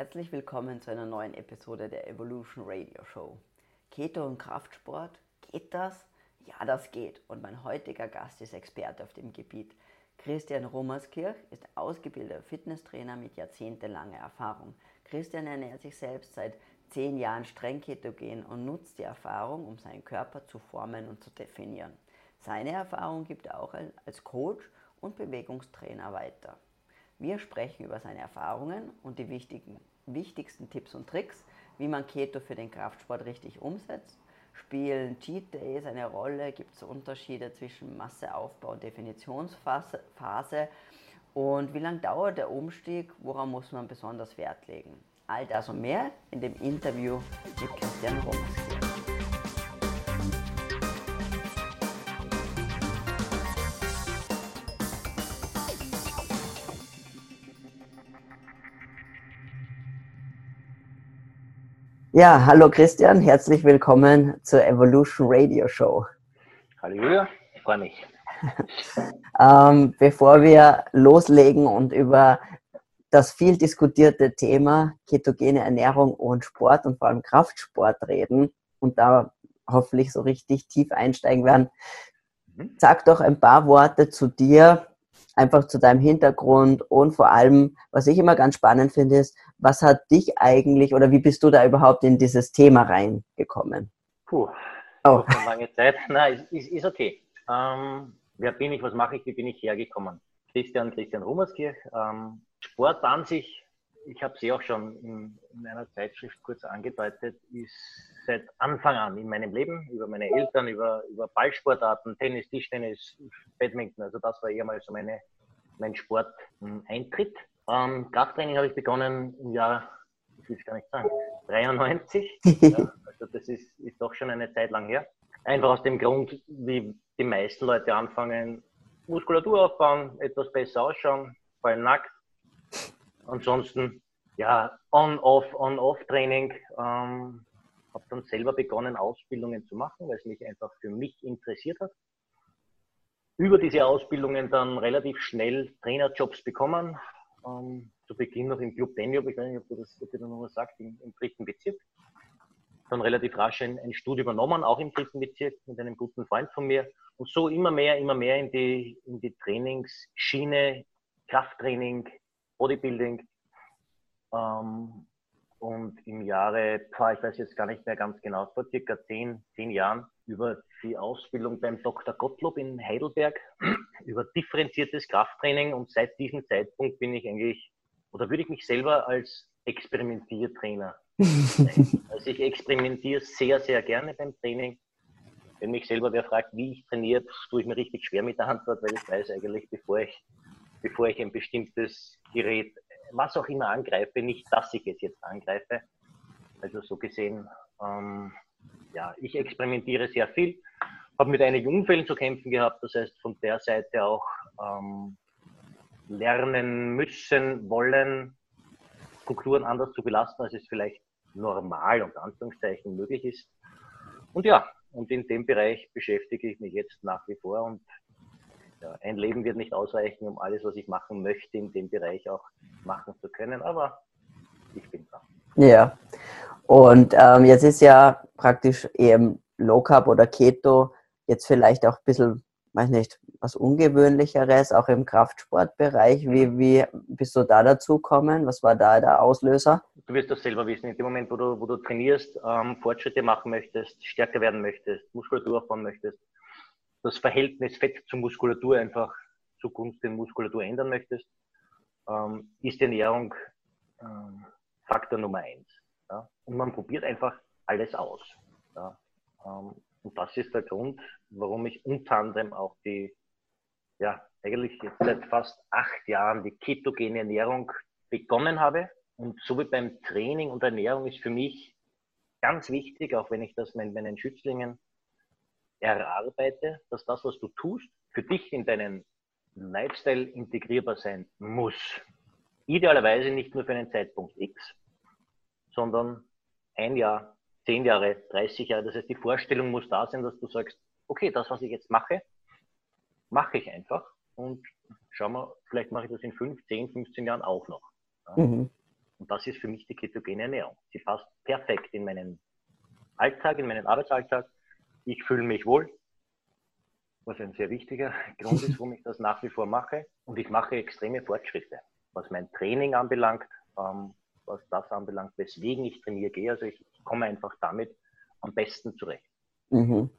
Herzlich willkommen zu einer neuen Episode der Evolution Radio Show. Keto und Kraftsport, geht das? Ja, das geht. Und mein heutiger Gast ist Experte auf dem Gebiet. Christian Rummerskirch ist ausgebildeter Fitnesstrainer mit jahrzehntelanger Erfahrung. Christian ernährt sich selbst seit zehn Jahren streng ketogen und nutzt die Erfahrung, um seinen Körper zu formen und zu definieren. Seine Erfahrung gibt er auch als Coach und Bewegungstrainer weiter. Wir sprechen über seine Erfahrungen und die wichtigen, wichtigsten Tipps und Tricks, wie man Keto für den Kraftsport richtig umsetzt. Spielen Cheat Days eine Rolle? Gibt es Unterschiede zwischen Masseaufbau und Definitionsphase? Und wie lange dauert der Umstieg? Woran muss man besonders Wert legen? All das und mehr in dem Interview mit Christian Romas. Ja, hallo Christian, herzlich willkommen zur Evolution Radio Show. Hallo Julia, ich freue mich. ähm, bevor wir loslegen und über das viel diskutierte Thema ketogene Ernährung und Sport und vor allem Kraftsport reden und da hoffentlich so richtig tief einsteigen werden, mhm. sag doch ein paar Worte zu dir, einfach zu deinem Hintergrund und vor allem, was ich immer ganz spannend finde, ist, was hat dich eigentlich oder wie bist du da überhaupt in dieses Thema reingekommen? Puh, oh. eine lange Zeit. Nein, ist, ist, okay. Ähm, wer bin ich, was mache ich, wie bin ich hergekommen? Christian, Christian Rummerskirch. Ähm, Sport an sich, ich habe sie auch schon in, in, einer Zeitschrift kurz angedeutet, ist seit Anfang an in meinem Leben, über meine Eltern, über, über Ballsportarten, Tennis, Tischtennis, Badminton, also das war eher mal so meine, mein Sport-Eintritt. Ähm, Krafttraining habe ich begonnen im Jahr, ich will es gar nicht sagen, 93. ja, also das ist, ist doch schon eine Zeit lang her. Einfach aus dem Grund, wie die meisten Leute anfangen, Muskulatur aufbauen, etwas besser ausschauen, vor allem nackt. Ansonsten, ja, On-Off, On-Off-Training. Ähm, habe dann selber begonnen, Ausbildungen zu machen, weil es mich einfach für mich interessiert hat. Über diese Ausbildungen dann relativ schnell Trainerjobs bekommen, ähm, zu Beginn noch im Club Danube, ich weiß nicht, ob du das, ob du noch was sagst, im, im, dritten Bezirk. Dann relativ rasch ein, ein Studio übernommen, auch im dritten Bezirk, mit einem guten Freund von mir. Und so immer mehr, immer mehr in die, in die Trainingsschiene, Krafttraining, Bodybuilding. Ähm, und im Jahre, ich weiß jetzt gar nicht mehr ganz genau, vor circa zehn, zehn Jahren über die Ausbildung beim Dr. Gottlob in Heidelberg, über differenziertes Krafttraining und seit diesem Zeitpunkt bin ich eigentlich, oder würde ich mich selber als Experimentiertrainer Also ich experimentiere sehr, sehr gerne beim Training. Wenn mich selber wer fragt, wie ich trainiere, tue ich mir richtig schwer mit der Antwort, weil ich weiß eigentlich, bevor ich, bevor ich ein bestimmtes Gerät was auch immer angreife, nicht, dass ich es jetzt angreife. Also so gesehen, ähm, ja, ich experimentiere sehr viel, habe mit einigen Unfällen zu kämpfen gehabt, das heißt von der Seite auch ähm, lernen müssen, wollen, Strukturen anders zu belasten, als es vielleicht normal und Anführungszeichen möglich ist. Und ja, und in dem Bereich beschäftige ich mich jetzt nach wie vor und ja, ein Leben wird nicht ausreichen, um alles, was ich machen möchte, in dem Bereich auch machen zu können, aber ich bin da. Ja, und ähm, jetzt ist ja praktisch eben Low Carb oder Keto jetzt vielleicht auch ein bisschen, weiß nicht, was Ungewöhnlicheres, auch im Kraftsportbereich. Wie, wie bist du da dazu gekommen? Was war da der Auslöser? Du wirst das selber wissen. In dem Moment, wo du, wo du trainierst, ähm, Fortschritte machen möchtest, stärker werden möchtest, Muskulatur aufbauen möchtest, das Verhältnis Fett zu Muskulatur einfach zugunsten Muskulatur ändern möchtest, ähm, ist die Ernährung ähm, Faktor Nummer eins. Ja? Und man probiert einfach alles aus. Ja? Ähm, und das ist der Grund, warum ich unter anderem auch die, ja, eigentlich jetzt seit fast acht Jahren die ketogene Ernährung begonnen habe. Und so wie beim Training und Ernährung ist für mich ganz wichtig, auch wenn ich das meinen Schützlingen erarbeite, dass das, was du tust, für dich in deinen Lifestyle integrierbar sein muss. Idealerweise nicht nur für einen Zeitpunkt X, sondern ein Jahr, zehn Jahre, 30 Jahre. Das heißt, die Vorstellung muss da sein, dass du sagst, okay, das, was ich jetzt mache, mache ich einfach und schau mal, vielleicht mache ich das in 5, 10, 15 Jahren auch noch. Mhm. Und das ist für mich die ketogene Ernährung. Sie passt perfekt in meinen Alltag, in meinen Arbeitsalltag. Ich fühle mich wohl, was ein sehr wichtiger Grund ist, warum ich das nach wie vor mache. Und ich mache extreme Fortschritte, was mein Training anbelangt, ähm, was das anbelangt, weswegen ich trainiere gehe. Also ich, ich komme einfach damit am besten zurecht. Mhm.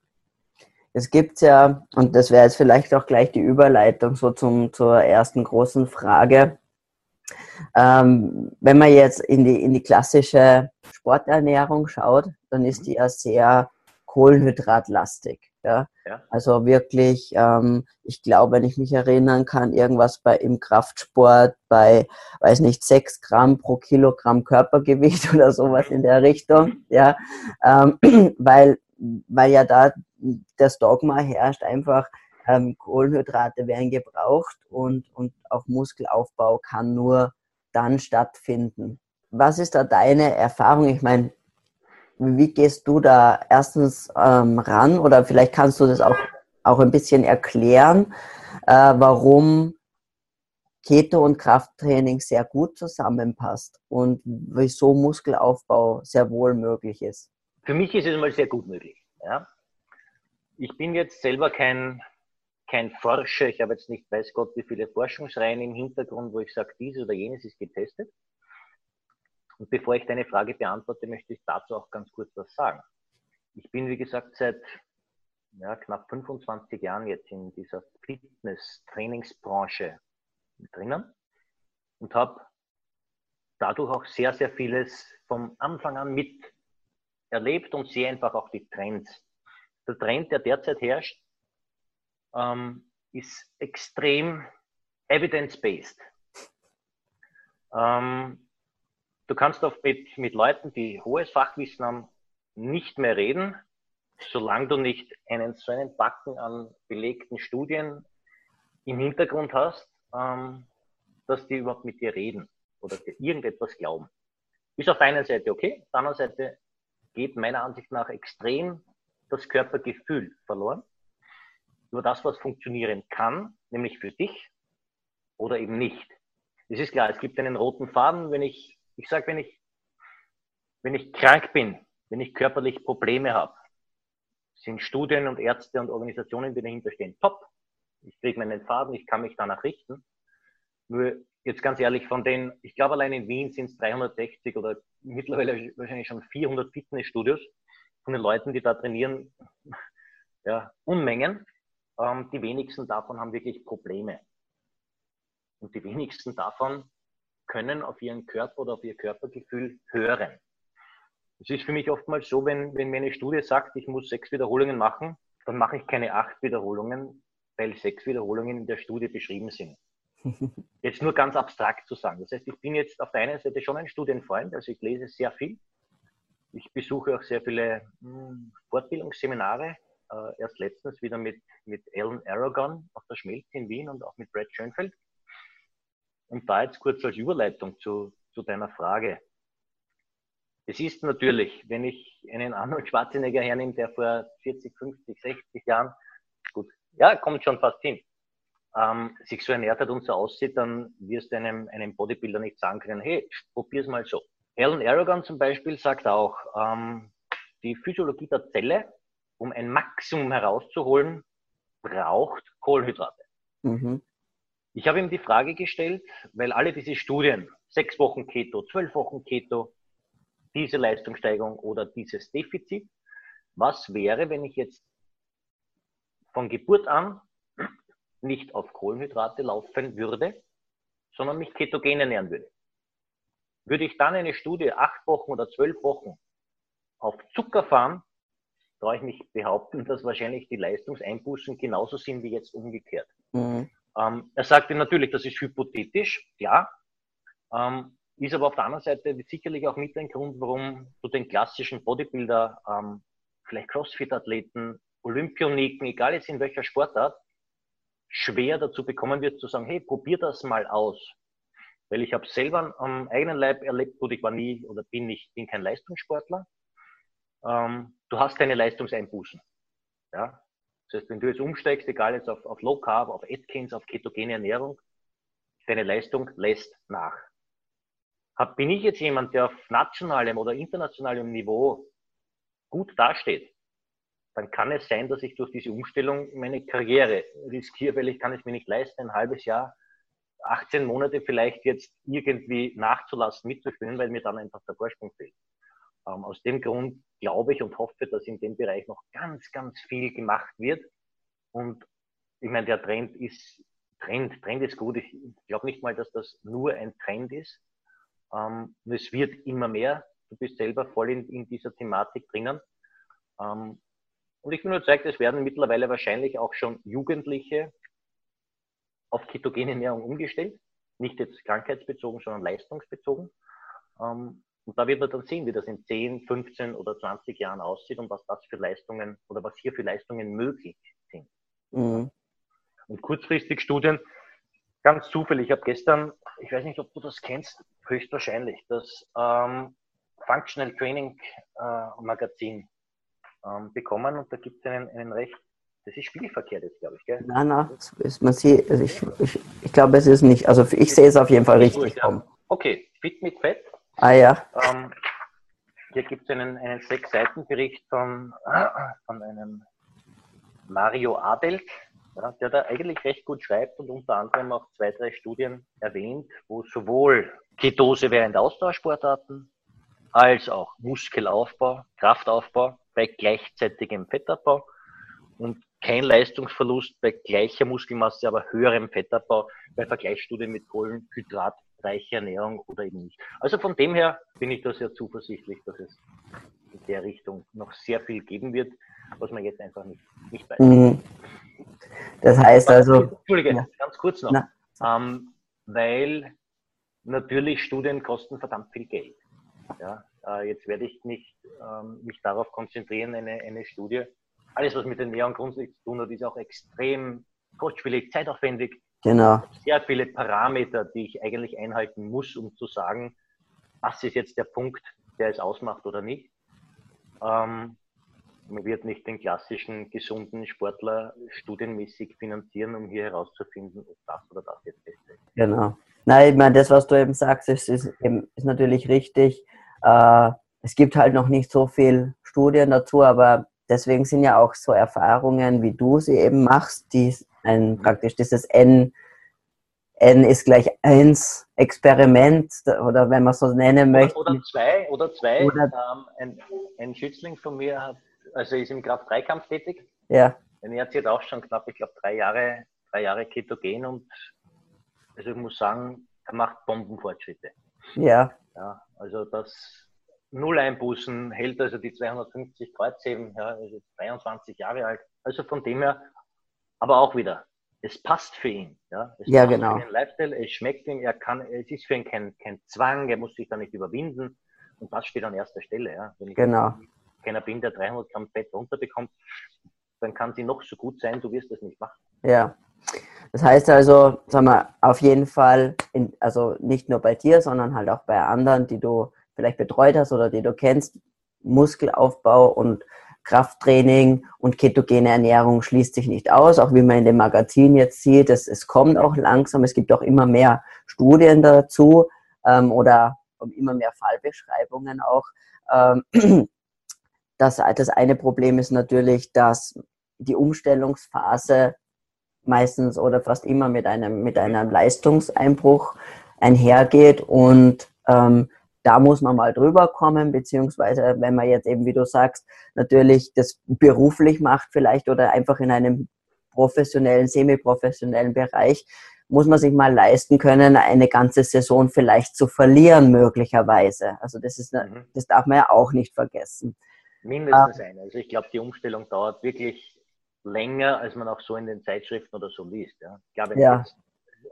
Es gibt ja, und das wäre jetzt vielleicht auch gleich die Überleitung so zum, zur ersten großen Frage. Ähm, wenn man jetzt in die, in die klassische Sporternährung schaut, dann ist mhm. die ja sehr kohlenhydratlastig. Ja? ja. Also wirklich, ähm, ich glaube, wenn ich mich erinnern kann, irgendwas bei im Kraftsport bei, weiß nicht, sechs Gramm pro Kilogramm Körpergewicht oder sowas in der Richtung. Ja, ähm, weil, weil ja da das Dogma herrscht, einfach ähm, Kohlenhydrate werden gebraucht und, und auch Muskelaufbau kann nur dann stattfinden. Was ist da deine Erfahrung? Ich meine, wie gehst du da erstens ähm, ran oder vielleicht kannst du das auch, auch ein bisschen erklären, äh, warum Keto und Krafttraining sehr gut zusammenpasst und wieso Muskelaufbau sehr wohl möglich ist? Für mich ist es mal sehr gut möglich. Ja? Ich bin jetzt selber kein, kein Forscher, ich habe jetzt nicht weiß Gott wie viele Forschungsreihen im Hintergrund, wo ich sage, dieses oder jenes ist getestet. Und bevor ich deine Frage beantworte, möchte ich dazu auch ganz kurz was sagen. Ich bin, wie gesagt, seit ja, knapp 25 Jahren jetzt in dieser Fitness-Trainingsbranche drinnen und habe dadurch auch sehr, sehr vieles vom Anfang an mit erlebt und sehe einfach auch die Trends. Der Trend, der derzeit herrscht, ähm, ist extrem evidence-based. Ähm, Du kannst oft mit, mit Leuten, die hohes Fachwissen haben, nicht mehr reden, solange du nicht einen so einen Backen an belegten Studien im Hintergrund hast, ähm, dass die überhaupt mit dir reden oder dir irgendetwas glauben. Ist auf der einen Seite okay, auf der anderen Seite geht meiner Ansicht nach extrem das Körpergefühl verloren. Über das, was funktionieren kann, nämlich für dich oder eben nicht. Es ist klar, es gibt einen roten Faden, wenn ich ich sage, wenn ich, wenn ich krank bin, wenn ich körperlich Probleme habe, sind Studien und Ärzte und Organisationen, die dahinter stehen, top. Ich kriege meinen Faden, ich kann mich danach richten. Nur jetzt ganz ehrlich, von den, ich glaube allein in Wien sind es 360 oder mittlerweile wahrscheinlich schon 400 Fitnessstudios von den Leuten, die da trainieren, ja, Unmengen. Ähm, die wenigsten davon haben wirklich Probleme. Und die wenigsten davon können auf ihren Körper oder auf ihr Körpergefühl hören. Es ist für mich oftmals so, wenn, wenn mir eine Studie sagt, ich muss sechs Wiederholungen machen, dann mache ich keine acht Wiederholungen, weil sechs Wiederholungen in der Studie beschrieben sind. Jetzt nur ganz abstrakt zu sagen. Das heißt, ich bin jetzt auf der einen Seite schon ein Studienfreund, also ich lese sehr viel. Ich besuche auch sehr viele hm, Fortbildungsseminare. Äh, erst letztens wieder mit, mit Alan Aragon auf der Schmelz in Wien und auch mit Brad Schönfeld. Und da jetzt kurz als Überleitung zu, zu deiner Frage. Es ist natürlich, wenn ich einen Arnold Schwarzenegger hernehme, der vor 40, 50, 60 Jahren, gut, ja, kommt schon fast hin, ähm, sich so ernährt hat und so aussieht, dann wirst du einem, einem Bodybuilder nicht sagen können, hey, probier's mal so. Alan Aragon zum Beispiel sagt auch, ähm, die Physiologie der Zelle, um ein Maximum herauszuholen, braucht Kohlenhydrate. Mhm. Ich habe ihm die Frage gestellt, weil alle diese Studien, sechs Wochen Keto, zwölf Wochen Keto, diese Leistungssteigerung oder dieses Defizit, was wäre, wenn ich jetzt von Geburt an nicht auf Kohlenhydrate laufen würde, sondern mich ketogen ernähren würde? Würde ich dann eine Studie acht Wochen oder zwölf Wochen auf Zucker fahren, traue ich mich behaupten, dass wahrscheinlich die Leistungseinbußen genauso sind wie jetzt umgekehrt. Mhm. Ähm, er sagte natürlich, das ist hypothetisch, ja, ähm, ist aber auf der anderen Seite sicherlich auch mit ein Grund, warum du den klassischen Bodybuilder, ähm, vielleicht Crossfit-Athleten, Olympioniken, egal jetzt in welcher Sportart, schwer dazu bekommen wird zu sagen, hey, probier das mal aus. Weil ich habe selber am eigenen Leib erlebt, gut, ich war nie oder bin nicht, bin kein Leistungssportler. Ähm, du hast keine Leistungseinbußen. Ja, das heißt, wenn du jetzt umsteigst, egal jetzt auf, auf Low Carb, auf Atkins, auf ketogene Ernährung, deine Leistung lässt nach. hab, bin ich jetzt jemand, der auf nationalem oder internationalem Niveau gut dasteht, dann kann es sein, dass ich durch diese Umstellung meine Karriere riskiere, weil ich kann es mir nicht leisten, ein halbes Jahr, 18 Monate vielleicht jetzt irgendwie nachzulassen, mitzuspielen, weil mir dann einfach der Vorsprung fehlt. Ähm, aus dem Grund glaube ich und hoffe, dass in dem Bereich noch ganz, ganz viel gemacht wird. Und ich meine, der Trend ist, Trend, Trend ist gut. Ich glaube nicht mal, dass das nur ein Trend ist. Ähm, es wird immer mehr. Du bist selber voll in, in dieser Thematik drinnen. Ähm, und ich bin überzeugt, es werden mittlerweile wahrscheinlich auch schon Jugendliche auf ketogene Ernährung umgestellt. Nicht jetzt krankheitsbezogen, sondern leistungsbezogen. Ähm, und da wird man dann sehen, wie das in 10, 15 oder 20 Jahren aussieht und was das für Leistungen oder was hier für Leistungen möglich sind. Mhm. Und kurzfristig Studien, ganz zufällig, ich habe gestern, ich weiß nicht, ob du das kennst, höchstwahrscheinlich, das ähm, Functional Training äh, Magazin ähm, bekommen und da gibt es einen, einen recht, das ist spiegelverkehrt jetzt, glaube ich, gell? Nein, nein, ist, man sieht, also ich, ich, ich glaube, es ist nicht, also ich sehe es auf jeden Fall richtig. Ja. Okay, Fit mit Fett. Ah ja. Ähm, hier gibt es einen, einen Sechs-Seiten-Bericht von, von einem Mario Adelt, ja, der da eigentlich recht gut schreibt und unter anderem auch zwei, drei Studien erwähnt, wo sowohl Ketose während Austauschsportarten als auch Muskelaufbau, Kraftaufbau bei gleichzeitigem Fettabbau und kein Leistungsverlust bei gleicher Muskelmasse, aber höherem Fettabbau bei Vergleichsstudien mit kohlenhydratreicher Ernährung oder eben nicht. Also von dem her bin ich da sehr zuversichtlich, dass es in der Richtung noch sehr viel geben wird, was man jetzt einfach nicht, nicht weiß. Mhm. Das heißt also. Entschuldige, ja. ganz kurz noch. Ähm, weil natürlich Studien kosten verdammt viel Geld. Ja, äh, jetzt werde ich nicht ähm, mich darauf konzentrieren, eine, eine Studie. Alles, was mit den Ernährung grundsätzlich zu tun hat, ist auch extrem kostspielig, zeitaufwendig. Genau. Sehr viele Parameter, die ich eigentlich einhalten muss, um zu sagen, was ist jetzt der Punkt, der es ausmacht oder nicht. Ähm, man wird nicht den klassischen gesunden Sportler studienmäßig finanzieren, um hier herauszufinden, ob das oder das jetzt ist. Genau. Nein, ich meine, das, was du eben sagst, ist, ist, ist natürlich richtig. Äh, es gibt halt noch nicht so viel Studien dazu, aber deswegen sind ja auch so Erfahrungen, wie du sie eben machst, die ein, praktisch dieses N, N ist gleich 1 Experiment oder wenn man so nennen möchte. Oder, oder zwei, oder zwei. Oder, ähm, ein, ein Schützling von mir hat, also ist im Kraft-3-Kampf tätig. Ja. Er hat jetzt auch schon knapp, ich glaube, drei Jahre, drei Jahre Ketogen und also ich muss sagen, er macht Bombenfortschritte. Ja. Ja, also das Null Einbußen hält also die 250 Kreuzheben, ja, also 23 Jahre alt. Also von dem her, aber auch wieder, es passt für ihn. Ja, es ja passt genau. Für den Lifestyle, es schmeckt ihm, er kann, es ist für ihn kein, kein Zwang, er muss sich da nicht überwinden. Und das steht an erster Stelle. Ja. Wenn ich genau. keiner bin, der 300 Gramm Fett runterbekommt, dann kann sie noch so gut sein, du wirst das nicht machen. Ja. Das heißt also, sagen wir, auf jeden Fall, in, also nicht nur bei dir, sondern halt auch bei anderen, die du vielleicht betreut hast oder die du kennst, Muskelaufbau und Krafttraining und ketogene Ernährung schließt sich nicht aus, auch wie man in dem Magazin jetzt sieht, es, es kommt auch langsam, es gibt auch immer mehr Studien dazu ähm, oder immer mehr Fallbeschreibungen auch. Ähm, das, das eine Problem ist natürlich, dass die Umstellungsphase meistens oder fast immer mit einem, mit einem Leistungseinbruch einhergeht und ähm, da muss man mal drüber kommen, beziehungsweise wenn man jetzt eben, wie du sagst, natürlich das beruflich macht vielleicht oder einfach in einem professionellen, semi-professionellen Bereich, muss man sich mal leisten können, eine ganze Saison vielleicht zu verlieren, möglicherweise. Also das ist, mhm. das darf man ja auch nicht vergessen. Mindestens ähm, eine. Also ich glaube, die Umstellung dauert wirklich länger, als man auch so in den Zeitschriften oder so liest. Ja. Ich glaube, wenn ja.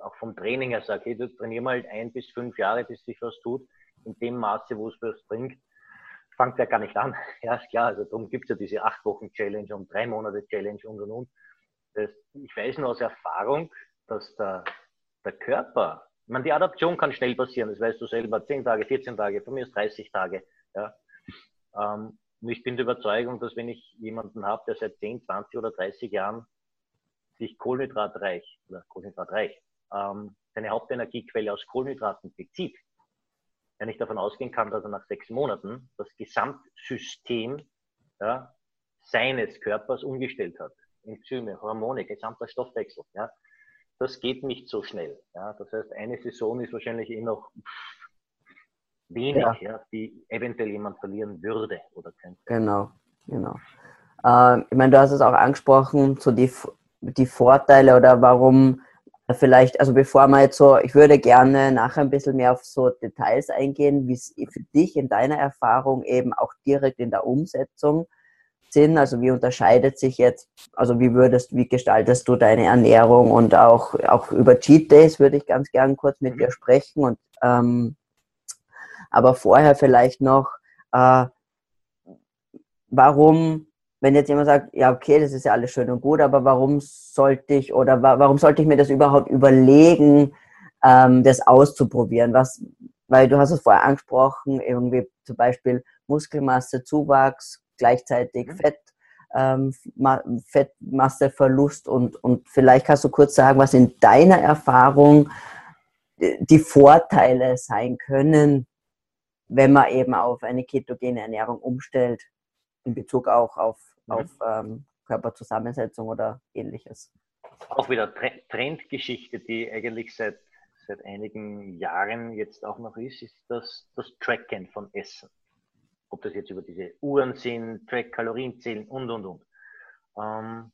auch vom Training her sage, hey, du trainier mal ein bis fünf Jahre, bis sich was tut, in dem Maße, wo es was bringt, fängt ja gar nicht an. Ja, ist klar, also darum gibt es ja diese acht Wochen Challenge und drei Monate Challenge und und und. Das, ich weiß nur aus Erfahrung, dass der, der Körper, ich meine, die Adaption kann schnell passieren, das weißt du selber, 10 Tage, 14 Tage, von mir ist 30 Tage. Ja. Ähm, und ich bin der Überzeugung, dass wenn ich jemanden habe, der seit 10, 20 oder 30 Jahren sich kohlenhydratreich oder kohlenhydratreich ähm, seine Hauptenergiequelle aus Kohlenhydraten bezieht, wenn ich davon ausgehen kann, dass er nach sechs Monaten das Gesamtsystem ja, seines Körpers umgestellt hat. Enzyme, Hormone, gesamter Stoffwechsel. Ja, das geht nicht so schnell. Ja, das heißt, eine Saison ist wahrscheinlich eh noch wenig, ja. ja die eventuell jemand verlieren würde oder könnte. Genau, genau. Äh, ich meine, du hast es auch angesprochen, so die, die Vorteile oder warum vielleicht, also bevor wir jetzt so, ich würde gerne nachher ein bisschen mehr auf so Details eingehen, wie es für dich in deiner Erfahrung eben auch direkt in der Umsetzung sind. Also wie unterscheidet sich jetzt, also wie würdest, wie gestaltest du deine Ernährung und auch, auch über Cheat Days würde ich ganz gern kurz mit mhm. dir sprechen und ähm, aber vorher vielleicht noch, äh, warum wenn jetzt jemand sagt, ja, okay, das ist ja alles schön und gut, aber warum sollte ich oder wa warum sollte ich mir das überhaupt überlegen, ähm, das auszuprobieren? Was, weil du hast es vorher angesprochen, irgendwie zum Beispiel Muskelmasse, Zuwachs, gleichzeitig mhm. Fett, ähm, Fettmasseverlust und, und vielleicht kannst du kurz sagen, was in deiner Erfahrung die Vorteile sein können, wenn man eben auf eine ketogene Ernährung umstellt, in Bezug auch auf mhm. auf ähm, Körperzusammensetzung oder ähnliches. Auch wieder Trendgeschichte, die eigentlich seit, seit einigen Jahren jetzt auch noch ist, ist das, das Tracken von Essen. Ob das jetzt über diese Uhren sind, Track, Kalorienzählen und, und, und. Ähm,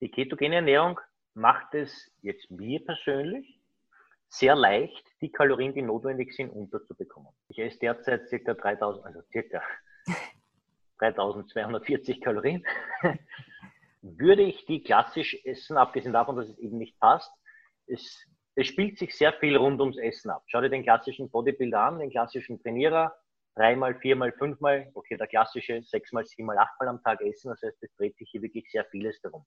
die ketogene Ernährung macht es jetzt mir persönlich sehr leicht, die Kalorien, die notwendig sind, unterzubekommen. Ich esse derzeit circa 3000, also circa 3240 Kalorien. Würde ich die klassisch essen, abgesehen davon, dass es eben nicht passt, es, es spielt sich sehr viel rund ums Essen ab. Schau dir den klassischen Bodybuilder an, den klassischen Trainierer, dreimal, viermal, fünfmal, okay, der klassische sechsmal, siebenmal, achtmal am Tag essen. Das heißt, es dreht sich hier wirklich sehr vieles darum.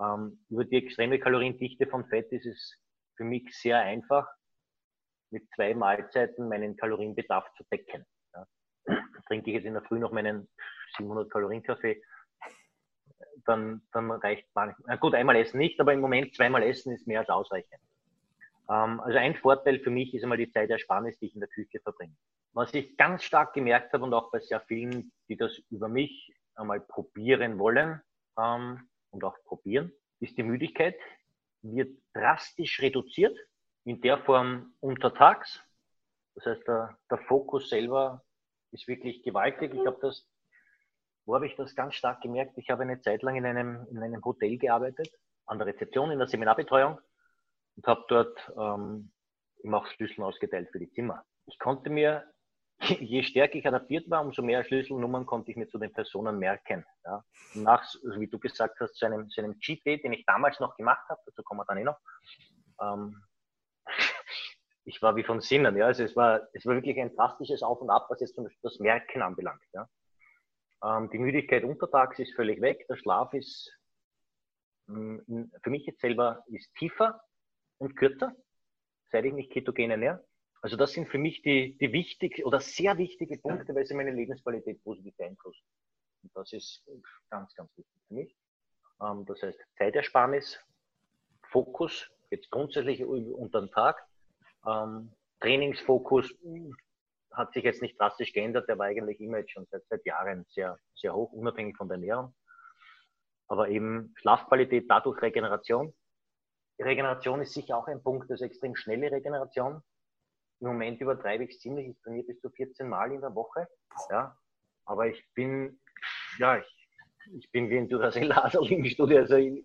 Ähm, über die extreme Kaloriendichte von Fett ist es für mich sehr einfach, mit zwei Mahlzeiten meinen Kalorienbedarf zu decken trinke ich jetzt in der Früh noch meinen 700 Kalorien Kaffee, dann, dann reicht manchmal, gut, einmal essen nicht, aber im Moment zweimal essen ist mehr als ausreichend. Ähm, also ein Vorteil für mich ist einmal die Zeit Zeitersparnis, die ich in der Küche verbringe. Was ich ganz stark gemerkt habe und auch bei sehr vielen, die das über mich einmal probieren wollen ähm, und auch probieren, ist die Müdigkeit wird drastisch reduziert in der Form untertags. Das heißt, der, der Fokus selber ist wirklich gewaltig. Ich habe das, wo habe ich das ganz stark gemerkt? Ich habe eine Zeit lang in einem, in einem Hotel gearbeitet, an der Rezeption, in der Seminarbetreuung und habe dort ähm, immer auch Schlüssel ausgeteilt für die Zimmer. Ich konnte mir, je stärker ich adaptiert war, umso mehr Schlüsselnummern konnte ich mir zu den Personen merken. Ja. Nach, also wie du gesagt hast, zu einem, zu einem Cheat Day, den ich damals noch gemacht habe, dazu kommen wir dann eh noch, ähm, ich war wie von Sinnen. Ja. Also es war, es war wirklich ein drastisches Auf und Ab, was jetzt das Merken anbelangt. Ja. Ähm, die Müdigkeit untertags ist völlig weg. Der Schlaf ist mh, mm, für mich jetzt selber ist tiefer und kürzer, seit ich mich ketogen ernähre. Also das sind für mich die, die wichtig oder sehr wichtige Punkte, weil sie meine Lebensqualität positiv beeinflussen. Und das ist ganz, ganz wichtig für mich. Ähm, das heißt Zeitersparnis, Fokus, jetzt grundsätzlich unter den Tag, ähm, Trainingsfokus hat sich jetzt nicht drastisch geändert, der war eigentlich immer jetzt schon seit, seit Jahren sehr, sehr hoch, unabhängig von der Ernährung. Aber eben Schlafqualität, dadurch Regeneration. Die Regeneration ist sicher auch ein Punkt, das ist extrem schnelle Regeneration. Im Moment übertreibe ich es ziemlich, ich trainiere bis zu 14 Mal in der Woche. Ja. Aber ich bin, ja, ich, ich bin wie ein Duracell-Laser im Studio. Also ich,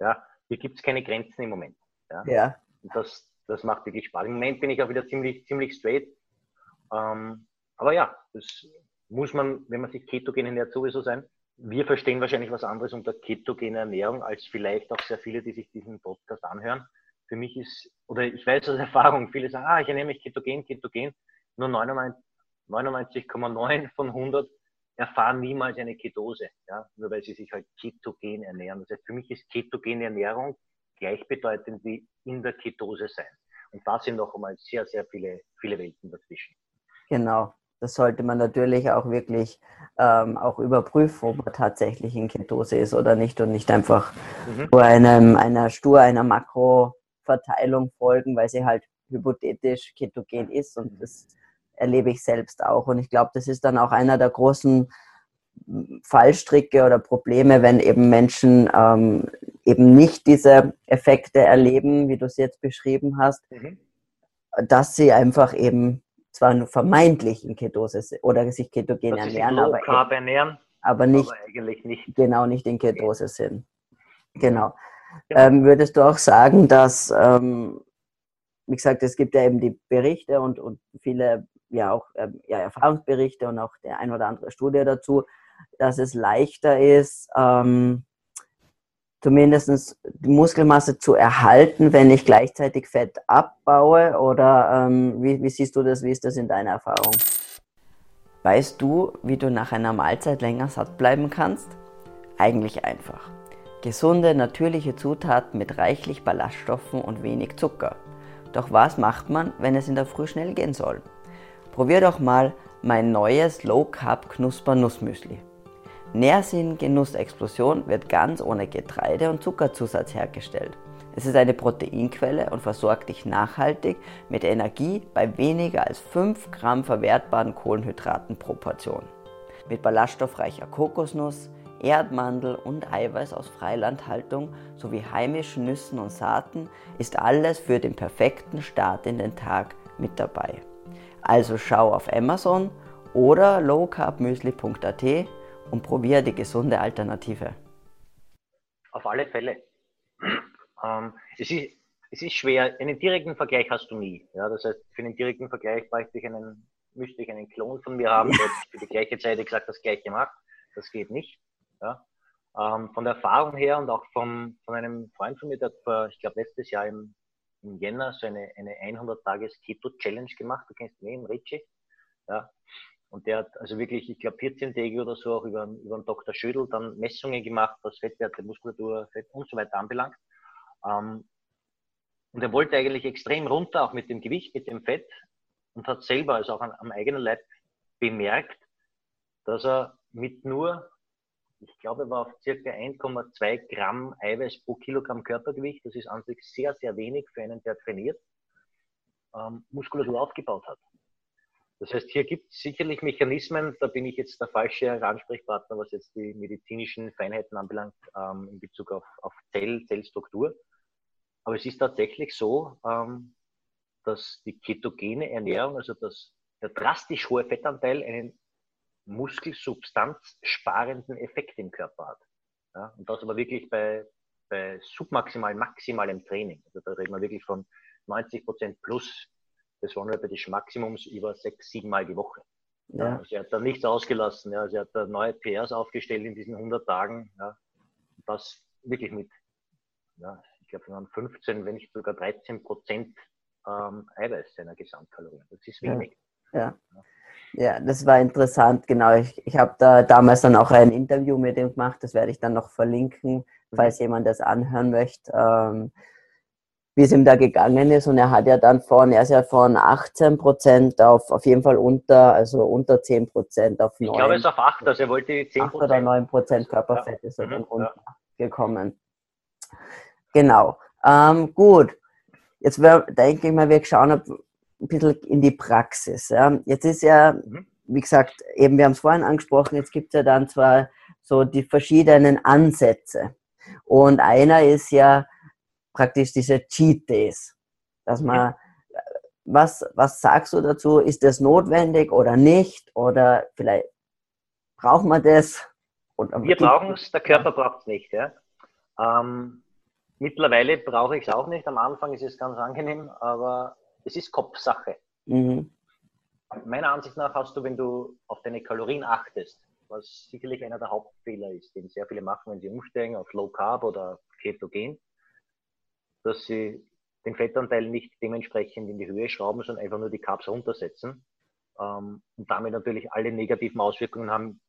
ja, hier gibt es keine Grenzen im Moment. Ja. ja. Und das, das macht wirklich Spaß. Im Moment bin ich auch wieder ziemlich, ziemlich straight. Ähm, aber ja, das muss man, wenn man sich ketogen ernährt, sowieso sein. Wir verstehen wahrscheinlich was anderes unter ketogener Ernährung als vielleicht auch sehr viele, die sich diesen Podcast anhören. Für mich ist, oder ich weiß aus Erfahrung, viele sagen, ah, ich ernähre mich ketogen, ketogen. Nur 99,9 99 von 100 erfahren niemals eine Ketose, ja, nur weil sie sich halt ketogen ernähren. Das heißt, für mich ist ketogene Ernährung gleichbedeutend wie in der Ketose sein. Und da sind noch einmal sehr, sehr viele, viele Welten dazwischen. Genau. Das sollte man natürlich auch wirklich ähm, auch überprüfen, ob man tatsächlich in Ketose ist oder nicht und nicht einfach mhm. nur einem, einer stur einer Makroverteilung folgen, weil sie halt hypothetisch ketogen ist und das erlebe ich selbst auch. Und ich glaube, das ist dann auch einer der großen Fallstricke oder Probleme, wenn eben Menschen ähm, eben nicht diese Effekte erleben, wie du es jetzt beschrieben hast, mhm. dass sie einfach eben zwar nur vermeintlich in Ketose oder sich ketogen ernähren, aber, ernähren, aber nicht, aber eigentlich nicht genau nicht in Ketose sind. Genau. genau. Ähm, würdest du auch sagen, dass, ähm, wie gesagt, es gibt ja eben die Berichte und, und viele ja auch ähm, ja, Erfahrungsberichte und auch der ein oder andere Studie dazu, dass es leichter ist, ähm, zumindest die Muskelmasse zu erhalten, wenn ich gleichzeitig Fett abbaue? Oder ähm, wie, wie siehst du das? Wie ist das in deiner Erfahrung? Weißt du, wie du nach einer Mahlzeit länger satt bleiben kannst? Eigentlich einfach. Gesunde, natürliche Zutaten mit reichlich Ballaststoffen und wenig Zucker. Doch was macht man, wenn es in der Früh schnell gehen soll? Probier doch mal mein neues Low Carb Knusper Nussmüsli. Nährsinn Genussexplosion wird ganz ohne Getreide und Zuckerzusatz hergestellt. Es ist eine Proteinquelle und versorgt dich nachhaltig mit Energie bei weniger als 5 Gramm verwertbaren Kohlenhydraten pro Portion. Mit ballaststoffreicher Kokosnuss, Erdmandel und Eiweiß aus Freilandhaltung sowie heimischen Nüssen und Saaten ist alles für den perfekten Start in den Tag mit dabei. Also schau auf Amazon oder lowcarbmüsli.at und probiere die gesunde Alternative. Auf alle Fälle. Ähm, es, ist, es ist schwer. Einen direkten Vergleich hast du nie. Ja, das heißt, für einen direkten Vergleich bräuchte ich einen, müsste ich einen Klon von mir haben, der für die gleiche Zeit exakt das gleiche macht. Das geht nicht. Ja. Ähm, von der Erfahrung her und auch vom, von einem Freund von mir, der vor, ich glaube, letztes Jahr im im Jänner so eine, eine 100-Tages-Keto-Challenge gemacht. Du kennst ihn, Ritchie. Ja. Und der hat also wirklich, ich glaube, 14 Tage oder so auch über, über den Dr. Schödel dann Messungen gemacht, was Fettwerte, Muskulatur, Fett und so weiter anbelangt. Ähm, und er wollte eigentlich extrem runter, auch mit dem Gewicht, mit dem Fett und hat selber, also auch am eigenen Leib bemerkt, dass er mit nur ich glaube, war auf circa 1,2 Gramm Eiweiß pro Kilogramm Körpergewicht. Das ist an sich sehr, sehr wenig für einen, der trainiert, ähm, Muskulatur aufgebaut hat. Das heißt, hier gibt es sicherlich Mechanismen, da bin ich jetzt der falsche Ansprechpartner, was jetzt die medizinischen Feinheiten anbelangt, ähm, in Bezug auf, auf Zell, Zellstruktur. Aber es ist tatsächlich so, ähm, dass die ketogene Ernährung, also das, der drastisch hohe Fettanteil, einen muskelsubstanzsparenden Effekt im Körper hat. Ja, und das aber wirklich bei, bei submaximal, maximalem Training. Also da reden wir wirklich von 90 Prozent plus des Vulnerability Maximums über sechs, sieben Mal die Woche. Ja. ja. Sie hat da nichts ausgelassen. Ja. Sie hat da neue PRs aufgestellt in diesen 100 Tagen. Ja. Das wirklich mit, ja, ich glaube, wir haben 15, wenn nicht sogar 13 Prozent ähm, Eiweiß seiner Gesamtkalorien. Das ist wenig. Ja. ja. Ja, das war interessant, genau. Ich, ich habe da damals dann auch ein Interview mit ihm gemacht, das werde ich dann noch verlinken, mhm. falls jemand das anhören möchte, ähm, wie es ihm da gegangen ist. Und er hat ja dann von, er ist ja von 18 Prozent auf auf jeden Fall unter, also unter 10 Prozent auf 9. Ich glaube, es ist auf 8, also er wollte 10 8 oder 9 Prozent Körperfett ja. ist er mhm, dann ja. gekommen. Genau. Ähm, gut. Jetzt denke ich mal, wir schauen, ein bisschen in die Praxis. Jetzt ist ja, mhm. wie gesagt, eben wir haben es vorhin angesprochen, jetzt gibt es ja dann zwar so die verschiedenen Ansätze. Und einer ist ja praktisch diese Cheat Days, dass man, was, was sagst du dazu? Ist das notwendig oder nicht? Oder vielleicht braucht man das? Wir brauchen es, der Körper braucht es nicht. Ja. Ähm, mittlerweile brauche ich es auch nicht. Am Anfang ist es ganz angenehm, aber es ist Kopfsache. Mhm. Meiner Ansicht nach hast du, wenn du auf deine Kalorien achtest, was sicherlich einer der Hauptfehler ist, den sehr viele machen, wenn sie umsteigen auf Low Carb oder Ketogen, dass sie den Fettanteil nicht dementsprechend in die Höhe schrauben, sondern einfach nur die Carbs runtersetzen ähm, und damit natürlich alle negativen Auswirkungen haben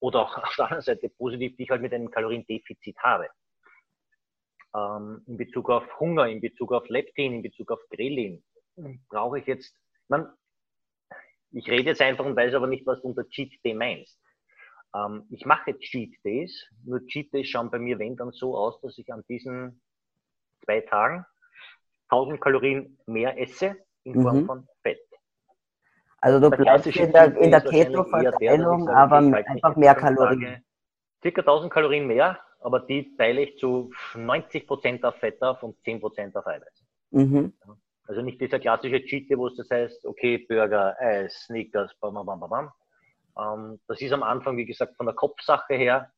oder auch auf der anderen Seite positiv, die ich halt mit einem Kaloriendefizit habe. Ähm, in Bezug auf Hunger, in Bezug auf Leptin, in Bezug auf Grelin, brauche ich jetzt, man, ich rede jetzt einfach und weiß aber nicht, was du unter Cheat Day meinst. Ähm, ich mache Cheat Days, nur Cheat Days schauen bei mir, wenn dann so aus, dass ich an diesen zwei Tagen 1000 Kalorien mehr esse in Form mhm. von Fett. Also du bleibst in der, in der Keto-Verteilung, aber okay, einfach mehr Kalorien. Tage, circa 1000 Kalorien mehr, aber die teile ich zu 90% auf Fett auf und 10% auf Eiweiß. Mhm. Also nicht dieser klassische Cheat, wo es das heißt, okay, Burger, Eis, Sneakers, bam, bam, bam, bam. Ähm, das ist am Anfang, wie gesagt, von der Kopfsache her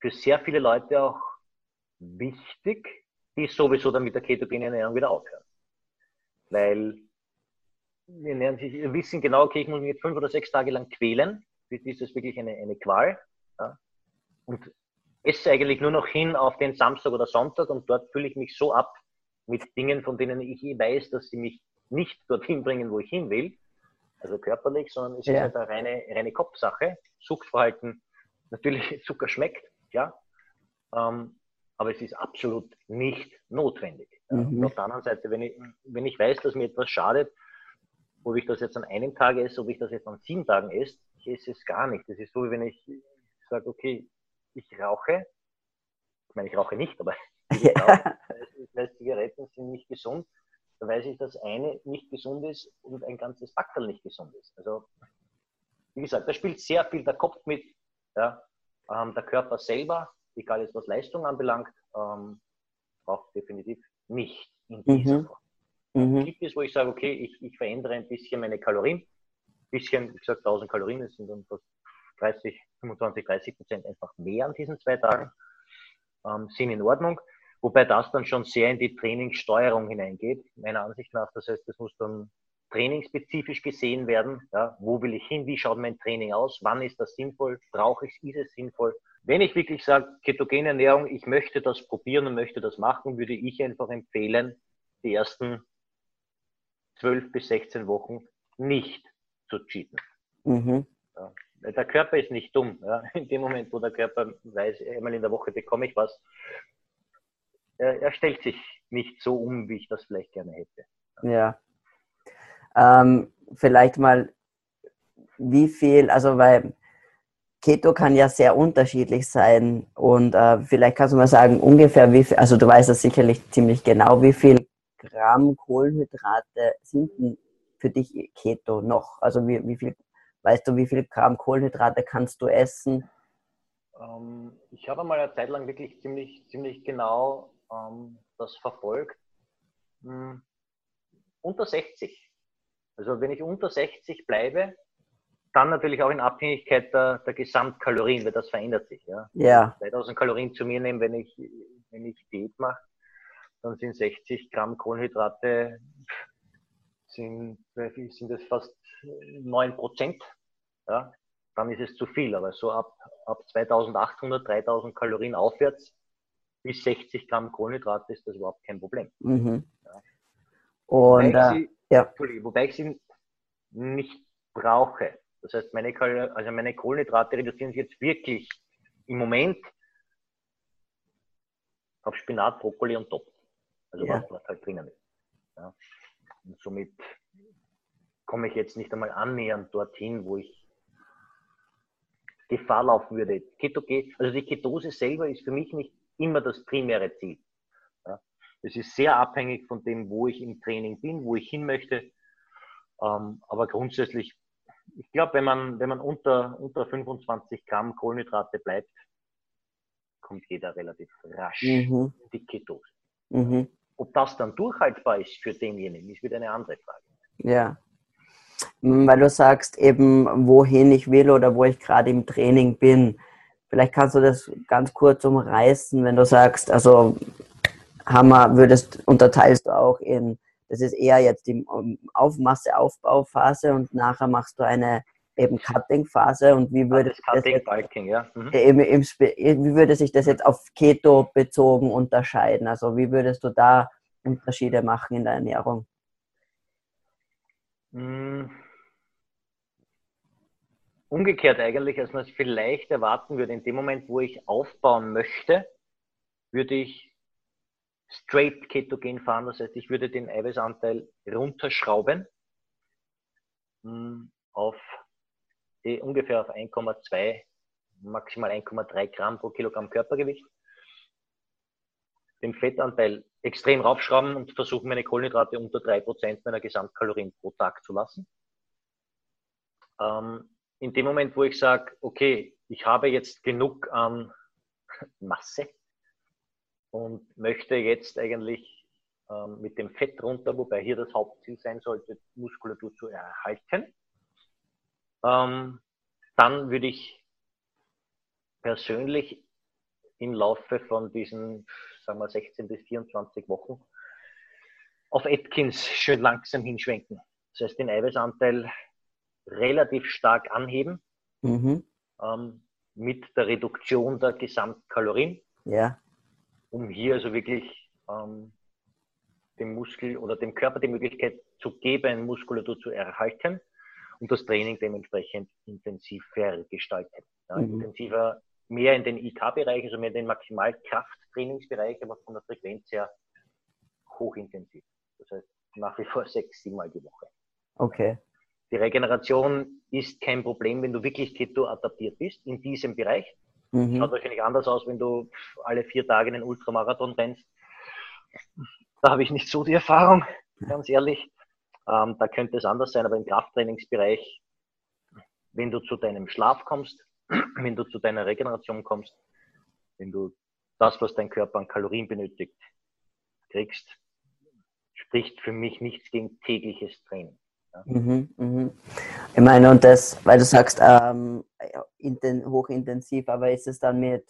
für sehr viele Leute auch wichtig, die sowieso dann mit der ketogenen Ernährung wieder aufhören. Weil wir sich, wir wissen genau, okay, ich muss mich jetzt fünf oder sechs Tage lang quälen. Ist das wirklich eine, eine Qual? Ja? Und esse eigentlich nur noch hin auf den Samstag oder Sonntag und dort fühle ich mich so ab mit Dingen, von denen ich eh weiß, dass sie mich nicht dorthin bringen, wo ich hin will, also körperlich, sondern es ja. ist halt eine reine, reine Kopfsache. Suchtverhalten, natürlich Zucker schmeckt, ja, ähm, aber es ist absolut nicht notwendig. Mhm. auf der anderen Seite, wenn ich, wenn ich weiß, dass mir etwas schadet, ob ich das jetzt an einem Tag esse, ob ich das jetzt an sieben Tagen esse, ich esse es gar nicht. Das ist so, wie wenn ich sage, okay, ich rauche. Ich meine, ich rauche nicht, aber rauche, ich weiß, Zigaretten sind nicht gesund. Da weiß ich, dass eine nicht gesund ist und ein ganzes Backel nicht gesund ist. Also, wie gesagt, da spielt sehr viel der Kopf mit. Ja. Ähm, der Körper selber, egal jetzt was Leistung anbelangt, ähm, braucht definitiv nicht in dieser mhm. Form. Mhm. Gibt es, wo ich sage, okay, ich, ich verändere ein bisschen meine Kalorien. Ein bisschen, wie gesagt, 1000 Kalorien, das sind dann fast 30, 25, 30 Prozent einfach mehr an diesen zwei Tagen, ähm, sind in Ordnung. Wobei das dann schon sehr in die Trainingssteuerung hineingeht, meiner Ansicht nach. Das heißt, das muss dann trainingsspezifisch gesehen werden. Ja, wo will ich hin? Wie schaut mein Training aus? Wann ist das sinnvoll? Brauche ich es? Ist es sinnvoll? Wenn ich wirklich sage, ketogene Ernährung, ich möchte das probieren und möchte das machen, würde ich einfach empfehlen, die ersten 12 bis 16 Wochen nicht zu cheaten. Mhm. Ja. Der Körper ist nicht dumm. Ja. In dem Moment, wo der Körper weiß, einmal in der Woche bekomme ich was, er, er stellt sich nicht so um, wie ich das vielleicht gerne hätte. Ja. Ähm, vielleicht mal, wie viel, also weil Keto kann ja sehr unterschiedlich sein und äh, vielleicht kannst du mal sagen, ungefähr wie viel, also du weißt das sicherlich ziemlich genau, wie viel Gramm Kohlenhydrate sind denn für dich Keto noch? Also wie, wie viel, weißt du, wie viel Gramm Kohlenhydrate kannst du essen? Ähm, ich habe mal eine Zeit lang wirklich ziemlich, ziemlich genau ähm, das verfolgt. Hm, unter 60. Also wenn ich unter 60 bleibe, dann natürlich auch in Abhängigkeit der, der Gesamtkalorien, weil das verändert sich. Ja. ja. 2000 Kalorien zu mir nehmen, wenn ich, wenn ich Diät mache, dann sind 60 Gramm Kohlenhydrate, sind, sind das fast 9 Prozent. Ja, dann ist es zu viel. Aber so ab, ab 2800, 3000 Kalorien aufwärts bis 60 Gramm Kohlenhydrate ist das überhaupt kein Problem. Mhm. Ja. Und, wobei, ich äh, sie, ja. wobei ich sie nicht brauche. Das heißt, meine, also meine Kohlenhydrate reduzieren sich jetzt wirklich im Moment auf Spinat, Brokkoli und Top. Also ja. was halt drinnen ist. Ja. Und somit komme ich jetzt nicht einmal annähernd dorthin, wo ich Gefahr laufen würde. Ketoge, also die Ketose selber ist für mich nicht immer das primäre Ziel. Es ist sehr abhängig von dem, wo ich im Training bin, wo ich hin möchte. Ähm, aber grundsätzlich, ich glaube, wenn man, wenn man unter, unter 25 Gramm Kohlenhydrate bleibt, kommt jeder relativ rasch mhm. in die Ketose. Mhm. Ob das dann durchhaltbar ist für denjenigen, ist wieder eine andere Frage. Ja. Weil du sagst eben, wohin ich will oder wo ich gerade im Training bin. Vielleicht kannst du das ganz kurz umreißen, wenn du sagst, also Hammer würdest, unterteilst du auch in, das ist eher jetzt die Aufmasse, Aufbauphase und nachher machst du eine eben Cutting-Phase und wie würde, Cutting, jetzt, ja. mhm. im, im, wie würde sich das jetzt auf Keto bezogen unterscheiden? Also wie würdest du da Unterschiede machen in der Ernährung? Mhm. Umgekehrt eigentlich, als man es vielleicht erwarten würde, in dem Moment, wo ich aufbauen möchte, würde ich straight ketogen fahren. Das heißt, ich würde den Eiweißanteil runterschrauben hm, auf die ungefähr auf 1,2, maximal 1,3 Gramm pro Kilogramm Körpergewicht. den Fettanteil extrem raufschrauben und versuchen, meine Kohlenhydrate unter drei Prozent meiner Gesamtkalorien pro Tag zu lassen. Ähm, in dem Moment, wo ich sage, okay, ich habe jetzt genug an Masse und möchte jetzt eigentlich ähm, mit dem Fett runter, wobei hier das Hauptziel sein sollte, Muskulatur zu erhalten, ähm, dann würde ich persönlich im Laufe von diesen, sagen wir, 16 bis 24 Wochen auf Atkins schön langsam hinschwenken. Das heißt, den Eiweißanteil relativ stark anheben mhm. ähm, mit der Reduktion der Gesamtkalorien. Ja. Um hier also wirklich ähm, dem Muskel oder dem Körper die Möglichkeit zu geben, Muskulatur zu erhalten und das Training dementsprechend intensiver gestalten. Ja, mhm. Intensiver mehr in den IK-Bereich, also mehr in den Maximalkrafttrainingsbereich, aber von der Frequenz her hochintensiv. Das heißt nach wie vor sechs, sieben Mal die Woche. Okay. Die Regeneration ist kein Problem, wenn du wirklich Keto adaptiert bist in diesem Bereich. Mhm. Schaut wahrscheinlich anders aus, wenn du alle vier Tage einen Ultramarathon rennst. Da habe ich nicht so die Erfahrung, ganz ehrlich. Ähm, da könnte es anders sein, aber im Krafttrainingsbereich, wenn du zu deinem Schlaf kommst, wenn du zu deiner Regeneration kommst, wenn du das, was dein Körper an Kalorien benötigt, kriegst, spricht für mich nichts gegen tägliches Training. Mhm, mhm. Ich meine, und das, weil du sagst, ähm, inten, hochintensiv, aber ist es dann mit,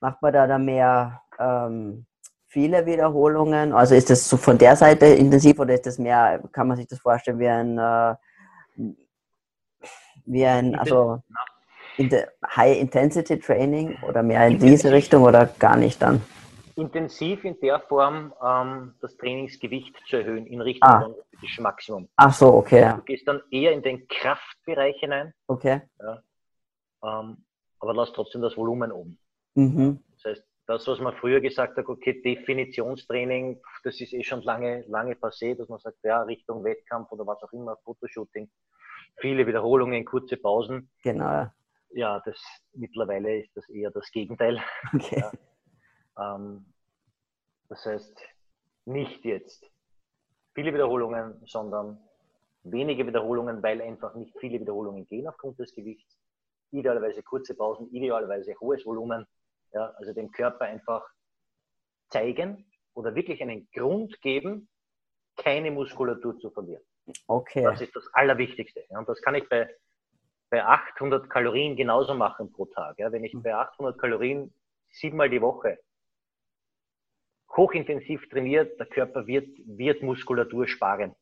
macht man da dann mehr ähm, viele Wiederholungen? Also ist das so von der Seite intensiv oder ist das mehr, kann man sich das vorstellen wie ein, äh, wie ein, also High-Intensity-Training oder mehr in diese Richtung oder gar nicht dann? Intensiv in der Form, ähm, das Trainingsgewicht zu erhöhen in Richtung ah. Maximum. Ach so, okay. Du gehst dann eher in den Kraftbereich hinein. Okay. Ja, ähm, aber lass trotzdem das Volumen oben. Mhm. Das heißt, das, was man früher gesagt hat, okay, Definitionstraining, das ist eh schon lange, lange passé, dass man sagt, ja, Richtung Wettkampf oder was auch immer, Fotoshooting, viele Wiederholungen, kurze Pausen. Genau ja, das mittlerweile ist das eher das Gegenteil. Okay. Ja. Ähm, das heißt, nicht jetzt viele Wiederholungen, sondern wenige Wiederholungen, weil einfach nicht viele Wiederholungen gehen aufgrund des Gewichts. Idealerweise kurze Pausen, idealerweise hohes Volumen. Ja, also dem Körper einfach zeigen oder wirklich einen Grund geben, keine Muskulatur zu verlieren. Okay. Das ist das Allerwichtigste. Ja, und das kann ich bei bei 800 Kalorien genauso machen pro Tag. Ja? Wenn ich bei 800 Kalorien siebenmal die Woche hochintensiv trainiert, der Körper wird, wird Muskulatur sparen.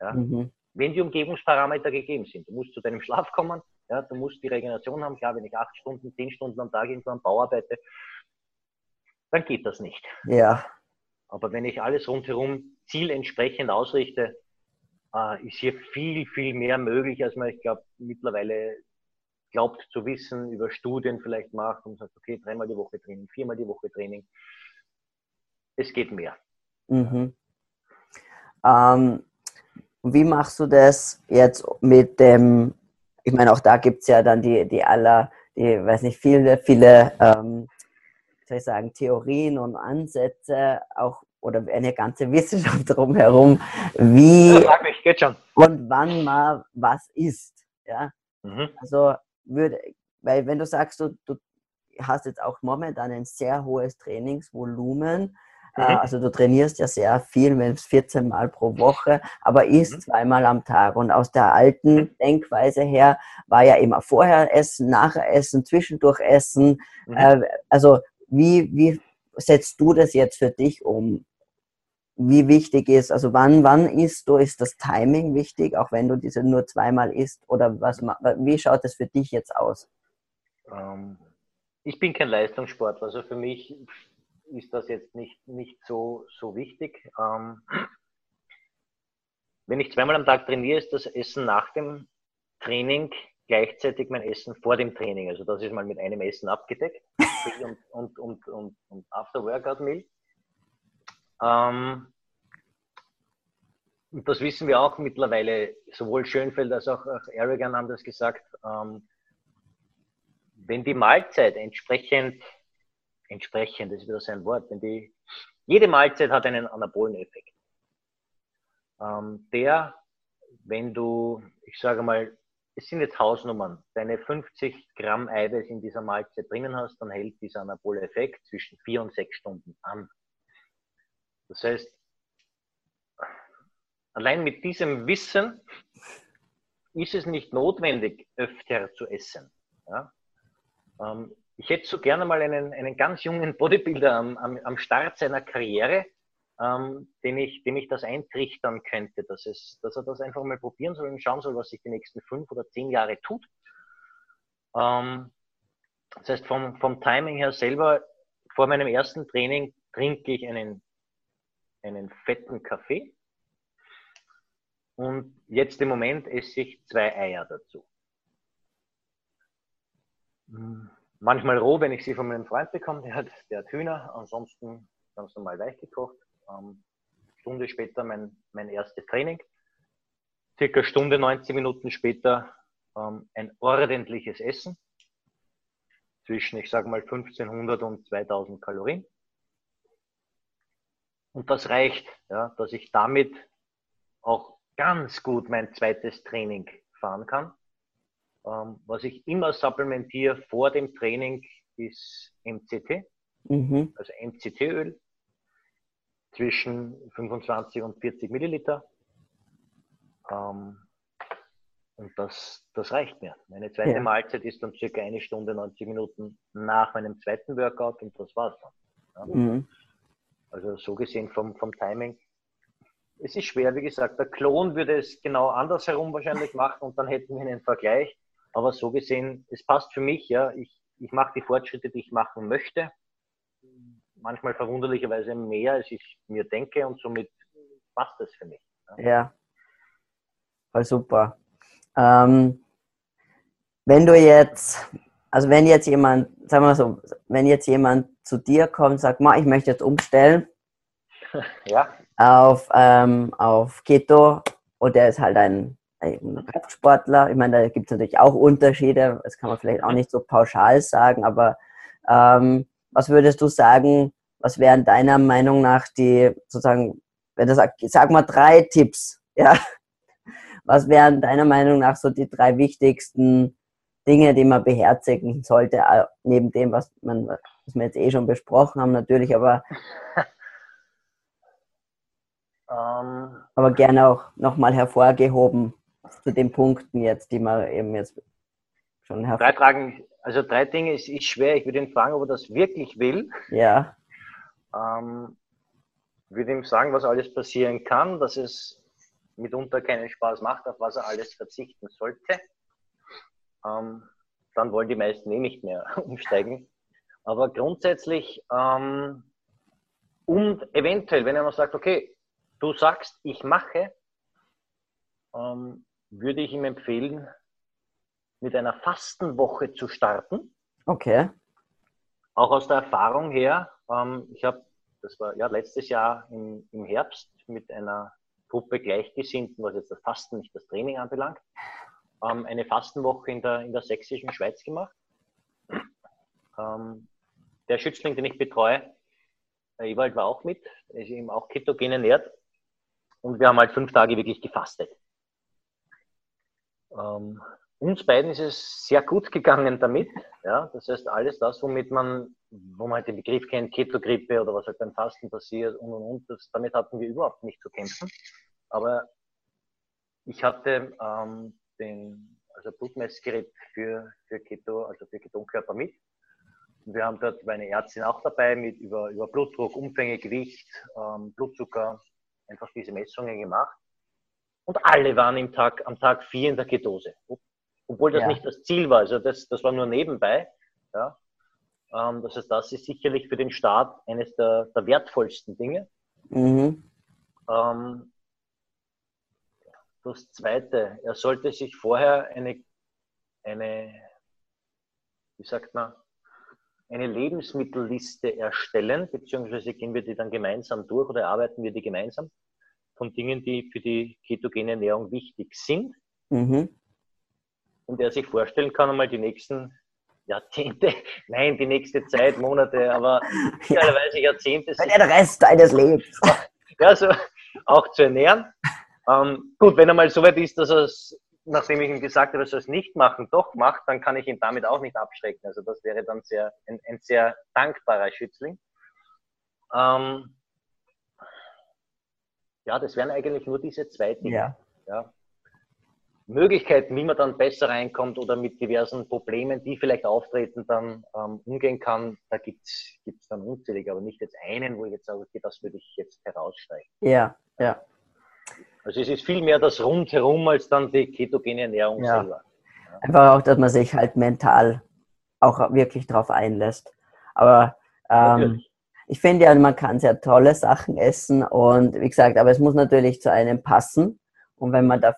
Ja? Mhm. Wenn die Umgebungsparameter gegeben sind. Du musst zu deinem Schlaf kommen, ja? du musst die Regeneration haben. Klar, wenn ich acht Stunden, zehn Stunden am Tag irgendwo am Bau arbeite, dann geht das nicht. Ja. Aber wenn ich alles rundherum zielentsprechend ausrichte, äh, ist hier viel, viel mehr möglich, als man, ich glaube, mittlerweile glaubt zu wissen, über Studien vielleicht macht und sagt, okay, dreimal die Woche Training, viermal die Woche Training. Es geht mehr. Mhm. Ähm, wie machst du das jetzt mit dem, ich meine, auch da gibt es ja dann die, die aller, die, weiß nicht, viele, viele, ähm, soll ich sagen, Theorien und Ansätze, auch oder eine ganze Wissenschaft drumherum, wie ja, mich, geht schon. und wann mal was ist. Ja? Mhm. Also würde, weil wenn du sagst, du, du hast jetzt auch momentan ein sehr hohes Trainingsvolumen, mhm. also du trainierst ja sehr viel, wenn es 14 Mal pro Woche, aber isst mhm. zweimal am Tag. Und aus der alten mhm. Denkweise her war ja immer vorher Essen, nachher Essen, zwischendurch Essen. Mhm. Äh, also wie, wie setzt du das jetzt für dich um? wie wichtig ist, also wann, wann isst du, ist das Timing wichtig, auch wenn du diese nur zweimal isst oder was, wie schaut das für dich jetzt aus? Ähm, ich bin kein Leistungssportler, also für mich ist das jetzt nicht, nicht so, so wichtig. Ähm, wenn ich zweimal am Tag trainiere, ist das Essen nach dem Training gleichzeitig mein Essen vor dem Training. Also das ist mal mit einem Essen abgedeckt und, und, und, und, und After Workout Meal. Ähm, und das wissen wir auch mittlerweile, sowohl Schönfeld als auch, auch Aragon haben das gesagt, ähm, wenn die Mahlzeit entsprechend entsprechend, das ist wieder sein Wort, wenn die, jede Mahlzeit hat einen Anaboleneffekt. Ähm, der, wenn du, ich sage mal, es sind jetzt Hausnummern, deine 50 Gramm Eiweiß in dieser Mahlzeit drinnen hast, dann hält dieser Anabole-Effekt zwischen vier und sechs Stunden an. Das heißt, allein mit diesem Wissen ist es nicht notwendig, öfter zu essen. Ja? Ähm, ich hätte so gerne mal einen, einen ganz jungen Bodybuilder am, am, am Start seiner Karriere, ähm, dem, ich, dem ich das eintrichtern könnte, dass, es, dass er das einfach mal probieren soll und schauen soll, was sich die nächsten fünf oder zehn Jahre tut. Ähm, das heißt, vom, vom Timing her selber, vor meinem ersten Training trinke ich einen, einen fetten Kaffee. Und jetzt im Moment esse ich zwei Eier dazu. Manchmal roh, wenn ich sie von meinem Freund bekomme, der hat, der hat Hühner, ansonsten ganz normal weich gekocht. Ähm, Stunde später mein, mein erstes Training. Circa Stunde, 90 Minuten später ähm, ein ordentliches Essen. Zwischen, ich sage mal, 1500 und 2000 Kalorien. Und das reicht, ja, dass ich damit auch ganz gut mein zweites Training fahren kann. Ähm, was ich immer supplementiere vor dem Training ist MCT, mhm. also MCT-Öl zwischen 25 und 40 Milliliter. Ähm, und das, das reicht mir. Meine zweite ja. Mahlzeit ist dann circa eine Stunde, 90 Minuten nach meinem zweiten Workout und das war's dann. Ja. Mhm. Also so gesehen vom, vom Timing. Es ist schwer, wie gesagt, der Klon würde es genau andersherum wahrscheinlich machen und dann hätten wir einen Vergleich. Aber so gesehen, es passt für mich, ja. Ich, ich mache die Fortschritte, die ich machen möchte manchmal verwunderlicherweise mehr, als ich mir denke und somit passt das für mich. Ja, ja. voll super. Ähm, wenn du jetzt, also wenn jetzt jemand, sagen wir mal so, wenn jetzt jemand zu dir kommt und sagt, ich möchte jetzt umstellen ja. auf, ähm, auf Keto und der ist halt ein Kraftsportler, ich meine, da gibt es natürlich auch Unterschiede, das kann man vielleicht auch nicht so pauschal sagen, aber ähm, was würdest du sagen, was wären deiner Meinung nach die, sozusagen, wenn sagst, sag mal drei Tipps, ja, was wären deiner Meinung nach so die drei wichtigsten Dinge, die man beherzigen sollte, neben dem, was, man, was wir jetzt eh schon besprochen haben, natürlich, aber, ähm. aber gerne auch nochmal hervorgehoben zu den Punkten jetzt, die man eben jetzt schon hervor... Drei Fragen, also drei Dinge ist, ist schwer. Ich würde ihn fragen, ob er das wirklich will. Ja. Ähm, würde ihm sagen, was alles passieren kann, dass es mitunter keinen Spaß macht, auf was er alles verzichten sollte. Ähm, dann wollen die meisten eh nicht mehr umsteigen. Aber grundsätzlich, ähm, und eventuell, wenn er noch sagt, okay, du sagst, ich mache, ähm, würde ich ihm empfehlen, mit einer Fastenwoche zu starten. Okay. Auch aus der Erfahrung her, ähm, ich habe, das war ja letztes Jahr im, im Herbst mit einer Gruppe Gleichgesinnten, was jetzt das Fasten, nicht das Training anbelangt, ähm, eine Fastenwoche in der, in der sächsischen Schweiz gemacht. Ähm, der Schützling, den ich betreue, der Ewald war auch mit, er ist eben auch ketogen ernährt und wir haben halt fünf Tage wirklich gefastet. Ähm, uns beiden ist es sehr gut gegangen damit. Ja, das heißt, alles das, womit man, wo man halt den Begriff kennt, Ketogrippe oder was halt beim Fasten passiert und und und, das, damit hatten wir überhaupt nicht zu kämpfen. Aber ich hatte ähm, den, also Blutmessgerät für, für Keto, also für Ketonkörper mit. Und wir haben dort meine Ärztin auch dabei mit über, über Blutdruck, Umfänge, Gewicht, ähm, Blutzucker, einfach diese Messungen gemacht. Und alle waren im Tag, am Tag vier in der Ketose obwohl das ja. nicht das Ziel war. Also das, das war nur nebenbei. Ja. Ähm, das heißt, das ist sicherlich für den Staat eines der, der wertvollsten Dinge. Mhm. Ähm, das Zweite, er sollte sich vorher eine, eine, wie sagt man, eine Lebensmittelliste erstellen, beziehungsweise gehen wir die dann gemeinsam durch oder arbeiten wir die gemeinsam von Dingen, die für die ketogene Ernährung wichtig sind. Mhm und er sich vorstellen kann, einmal die nächsten Jahrzehnte, nein, die nächste Zeit, Monate, aber idealerweise Jahrzehnte. Für den Rest deines Lebens. Ja, so auch zu ernähren. Ähm, gut, wenn er mal so weit ist, dass er es, nachdem ich ihm gesagt habe, er soll es nicht machen, doch macht, dann kann ich ihn damit auch nicht abschrecken. Also das wäre dann sehr, ein, ein sehr dankbarer Schützling. Ähm, ja, das wären eigentlich nur diese zwei Dinge. Ja. ja. Möglichkeiten, wie man dann besser reinkommt oder mit diversen Problemen, die vielleicht auftreten, dann ähm, umgehen kann, da gibt es dann unzählige, aber nicht jetzt einen, wo ich jetzt sage, okay, das würde ich jetzt herausstreichen. Ja, ja. Also es ist viel mehr das Rundherum als dann die ketogene Ernährung ja. selber. Ja. Einfach auch, dass man sich halt mental auch wirklich drauf einlässt. Aber ähm, ich finde ja, man kann sehr tolle Sachen essen und wie gesagt, aber es muss natürlich zu einem passen. Und wenn man da,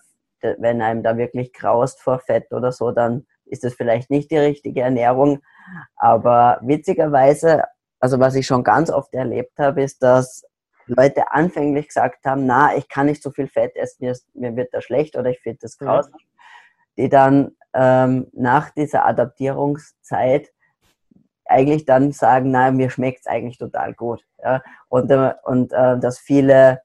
wenn einem da wirklich graust vor Fett oder so, dann ist das vielleicht nicht die richtige Ernährung. Aber witzigerweise, also was ich schon ganz oft erlebt habe, ist, dass Leute anfänglich gesagt haben, na, ich kann nicht so viel Fett essen, mir, mir wird das schlecht oder ich finde das grausam, mhm. die dann ähm, nach dieser Adaptierungszeit eigentlich dann sagen, na, mir schmeckt es eigentlich total gut. Ja? Und, äh, und äh, dass viele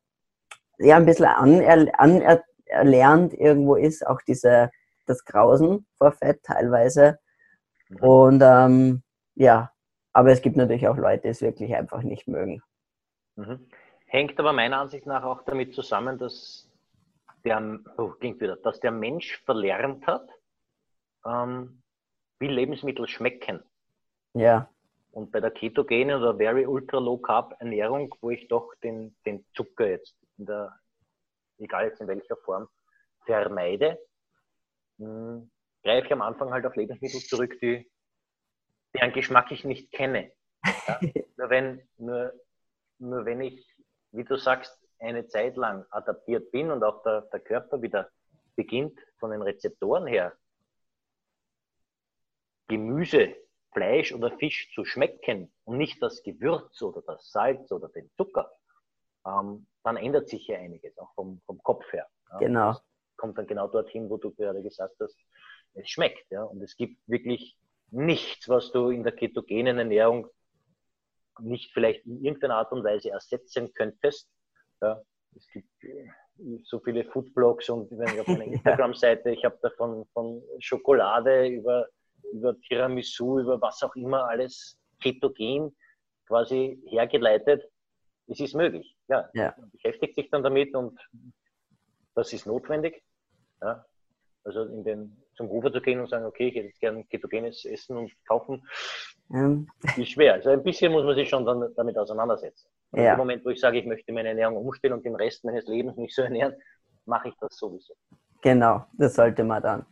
ja ein bisschen anerlernt aner irgendwo ist, auch diese, das Grausen vor Fett teilweise. Und ähm, ja, aber es gibt natürlich auch Leute, die es wirklich einfach nicht mögen. Mhm. Hängt aber meiner Ansicht nach auch damit zusammen, dass der, oh, klingt wieder, dass der Mensch verlernt hat, ähm, wie Lebensmittel schmecken. Ja. Und bei der ketogenen oder very ultra low carb Ernährung, wo ich doch den, den Zucker jetzt in der, egal jetzt in welcher Form, vermeide, mh, hm, greife ich am Anfang halt auf Lebensmittel zurück, die, deren Geschmack ich nicht kenne. Ja? nur, wenn, nur, nur wenn ich, wie du sagst, eine Zeit lang adaptiert bin und auch der, der Körper wieder beginnt von den Rezeptoren her, Gemüse Fleisch oder Fisch zu schmecken und nicht das Gewürz oder das Salz oder den Zucker, ähm, dann ändert sich ja einiges, auch vom, vom Kopf her. Ja. Genau. Das kommt dann genau dorthin, wo du gerade gesagt hast, es schmeckt. Ja. Und es gibt wirklich nichts, was du in der ketogenen Ernährung nicht vielleicht in irgendeiner Art und Weise ersetzen könntest. Ja. Es gibt äh, so viele Foodblogs und wenn ich auf meiner Instagram-Seite, ich habe davon von Schokolade über über Tiramisu, über was auch immer alles ketogen quasi hergeleitet. Es ist möglich. Ja, ja. Man beschäftigt sich dann damit und das ist notwendig. Ja. Also in den, zum Rufer zu gehen und sagen, okay, ich hätte gerne ketogenes Essen und kaufen, ähm. ist schwer. Also ein bisschen muss man sich schon dann damit auseinandersetzen. Ja. Im Moment, wo ich sage, ich möchte meine Ernährung umstellen und den Rest meines Lebens mich so ernähren, mache ich das sowieso. Genau, das sollte man dann.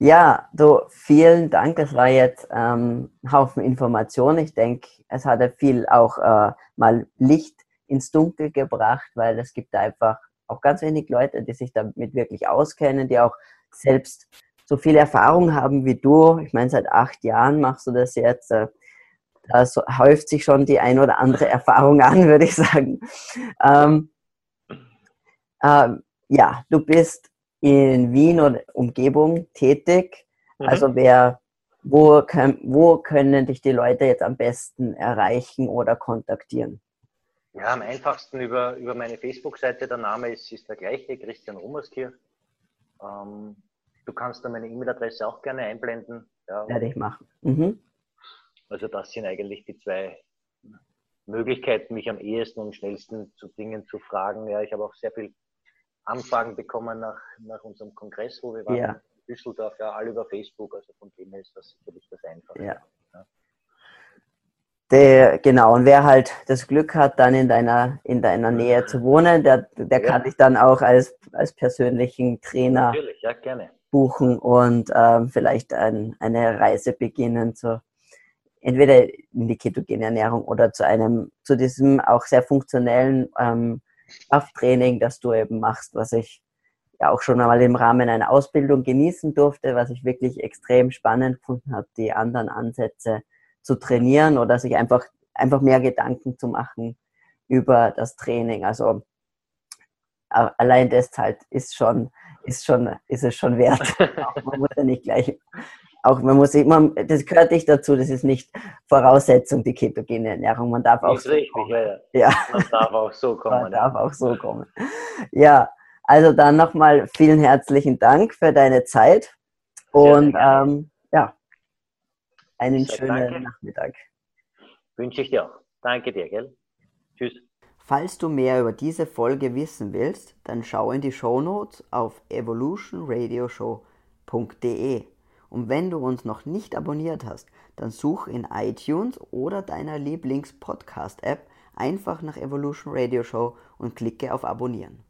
Ja, du, vielen Dank. Das war jetzt ähm, ein Haufen Informationen. Ich denke, es hat ja viel auch äh, mal Licht ins Dunkel gebracht, weil es gibt einfach auch ganz wenig Leute, die sich damit wirklich auskennen, die auch selbst so viel Erfahrung haben wie du. Ich meine, seit acht Jahren machst du das jetzt. Äh, da häuft sich schon die ein oder andere Erfahrung an, würde ich sagen. Ähm, ähm, ja, du bist in Wien oder Umgebung tätig? Mhm. Also wer, wo, können, wo können dich die Leute jetzt am besten erreichen oder kontaktieren? Ja, am einfachsten über, über meine Facebook-Seite. Der Name ist, ist der gleiche, Christian Rummerskirch. Ähm, du kannst da meine E-Mail-Adresse auch gerne einblenden. Ja. Werde ich machen. Mhm. Also das sind eigentlich die zwei Möglichkeiten, mich am ehesten und schnellsten zu Dingen zu fragen. Ja, ich habe auch sehr viel Anfragen bekommen nach, nach unserem Kongress, wo wir waren ja. in Düsseldorf, ja, alle über Facebook, also von dem her ist das sicherlich das Einfache. Ja. ja. Der, genau, und wer halt das Glück hat, dann in deiner, in deiner Nähe zu wohnen, der, der ja. kann dich dann auch als, als persönlichen Trainer ja, buchen und ähm, vielleicht ein, eine Reise beginnen zu entweder in die ketogene Ernährung oder zu einem, zu diesem auch sehr funktionellen ähm, Krafttraining, das du eben machst, was ich ja auch schon einmal im Rahmen einer Ausbildung genießen durfte, was ich wirklich extrem spannend gefunden habe, die anderen Ansätze zu trainieren oder sich einfach, einfach mehr Gedanken zu machen über das Training. Also allein das halt ist schon, ist schon, ist es schon wert. Man muss ja nicht gleich auch man muss immer, das gehört nicht dazu, das ist nicht Voraussetzung, die ketogene Ernährung. Man darf auch ist so richtig, kommen. ja, Man darf auch so man kommen. darf auch so kommen. Ja, also dann nochmal vielen herzlichen Dank für deine Zeit und ähm, ja, einen schönen danke. Nachmittag. Wünsche ich dir auch. Danke dir, gell? Tschüss. Falls du mehr über diese Folge wissen willst, dann schau in die Shownotes auf evolutionradioshow.de. Und wenn du uns noch nicht abonniert hast, dann such in iTunes oder deiner Lieblings-Podcast-App einfach nach Evolution Radio Show und klicke auf Abonnieren.